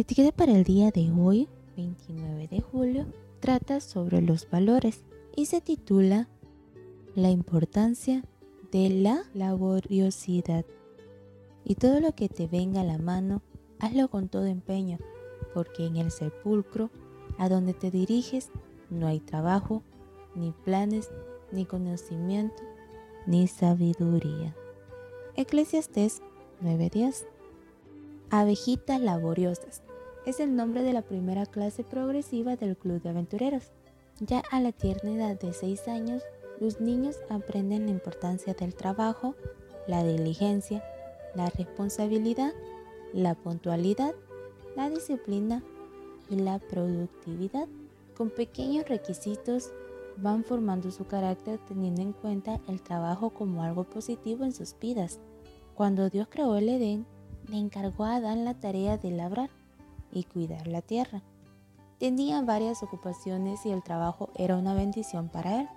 La etiqueta para el día de hoy, 29 de julio, trata sobre los valores y se titula La importancia de la laboriosidad. Y todo lo que te venga a la mano, hazlo con todo empeño, porque en el sepulcro, a donde te diriges, no hay trabajo, ni planes, ni conocimiento, ni sabiduría. Eclesiastés 9:10 Abejitas laboriosas es el nombre de la primera clase progresiva del Club de Aventureros. Ya a la tierna edad de 6 años, los niños aprenden la importancia del trabajo, la diligencia, la responsabilidad, la puntualidad, la disciplina y la productividad. Con pequeños requisitos van formando su carácter teniendo en cuenta el trabajo como algo positivo en sus vidas. Cuando Dios creó el Edén, le encargó a Adán la tarea de labrar y cuidar la tierra. Tenía varias ocupaciones y el trabajo era una bendición para él.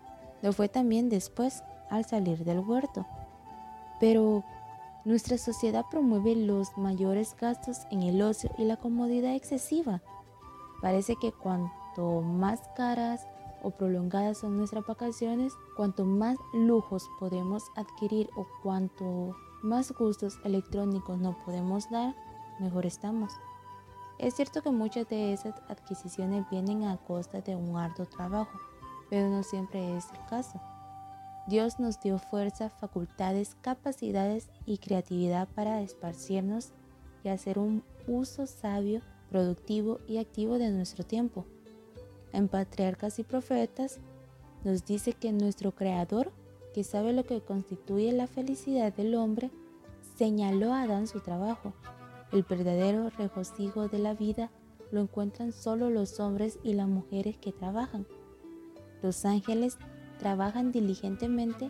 Lo fue también después, al salir del huerto. Pero nuestra sociedad promueve los mayores gastos en el ocio y la comodidad excesiva. Parece que cuanto más caras o prolongadas son nuestras vacaciones, cuanto más lujos podemos adquirir o cuanto más gustos electrónicos no podemos dar, mejor estamos. Es cierto que muchas de esas adquisiciones vienen a costa de un arduo trabajo, pero no siempre es el caso. Dios nos dio fuerza, facultades, capacidades y creatividad para esparcirnos y hacer un uso sabio, productivo y activo de nuestro tiempo. En Patriarcas y Profetas nos dice que nuestro Creador que sabe lo que constituye la felicidad del hombre, señaló a Adán su trabajo. El verdadero regocijo de la vida lo encuentran solo los hombres y las mujeres que trabajan. Los ángeles trabajan diligentemente,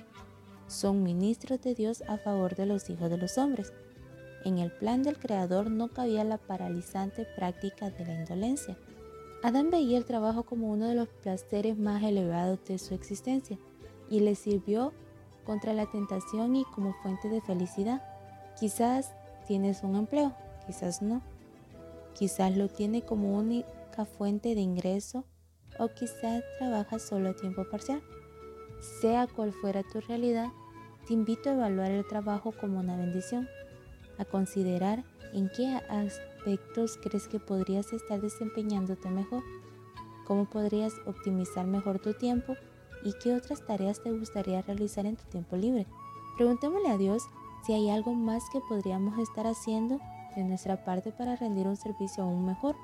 son ministros de Dios a favor de los hijos de los hombres. En el plan del Creador no cabía la paralizante práctica de la indolencia. Adán veía el trabajo como uno de los placeres más elevados de su existencia y le sirvió contra la tentación y como fuente de felicidad. Quizás tienes un empleo, quizás no. Quizás lo tiene como única fuente de ingreso o quizás trabajas solo a tiempo parcial. Sea cual fuera tu realidad, te invito a evaluar el trabajo como una bendición, a considerar en qué aspectos crees que podrías estar desempeñándote mejor, cómo podrías optimizar mejor tu tiempo y qué otras tareas te gustaría realizar en tu tiempo libre. Preguntémosle a Dios si hay algo más que podríamos estar haciendo de nuestra parte para rendir un servicio aún mejor,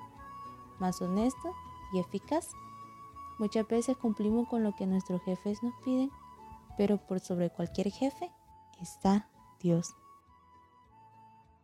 más honesto y eficaz. Muchas veces cumplimos con lo que nuestros jefes nos piden, pero por sobre cualquier jefe está Dios.